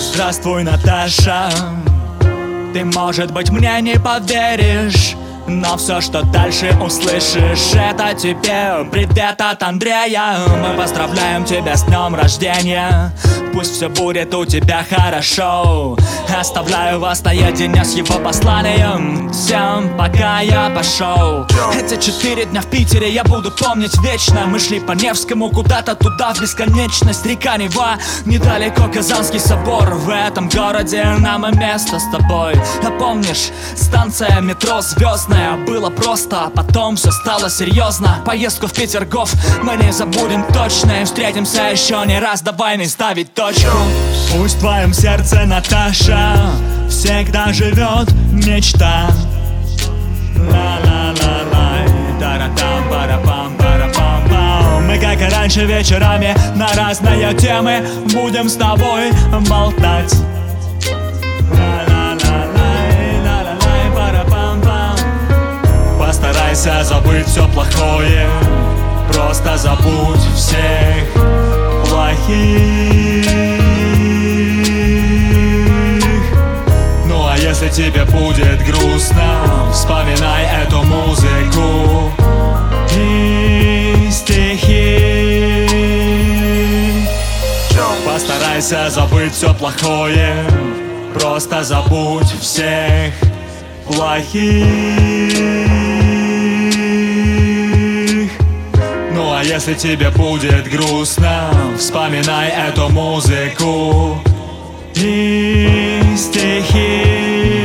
Здравствуй, Наташа. Ты, может быть, мне не поверишь но все, что дальше услышишь, это тебе Привет от Андрея. Мы поздравляем тебя с днем рождения. Пусть все будет у тебя хорошо. Оставляю вас наедине с его посланием. Всем пока я пошел Эти четыре дня в Питере я буду помнить вечно. Мы шли по Невскому куда-то туда в бесконечность. Река Нева, недалеко Казанский собор. В этом городе нам и место с тобой. А помнишь, станция метро Звездная Было просто, а потом все стало серьезно Поездку в Петергоф мы не забудем точно И встретимся еще не раз, давай не ставить точку. Пусть в твоем сердце, Наташа, всегда живет мечта Мы, как и раньше, вечерами на разные темы Будем с тобой болтать Постарайся забыть все плохое. Просто забудь всех плохих. Ну а если тебе будет грустно Вспоминай эту музыку и стихи. Постарайся забыть все плохое. Просто забудь всех плохих если тебе будет грустно Вспоминай эту музыку и стихи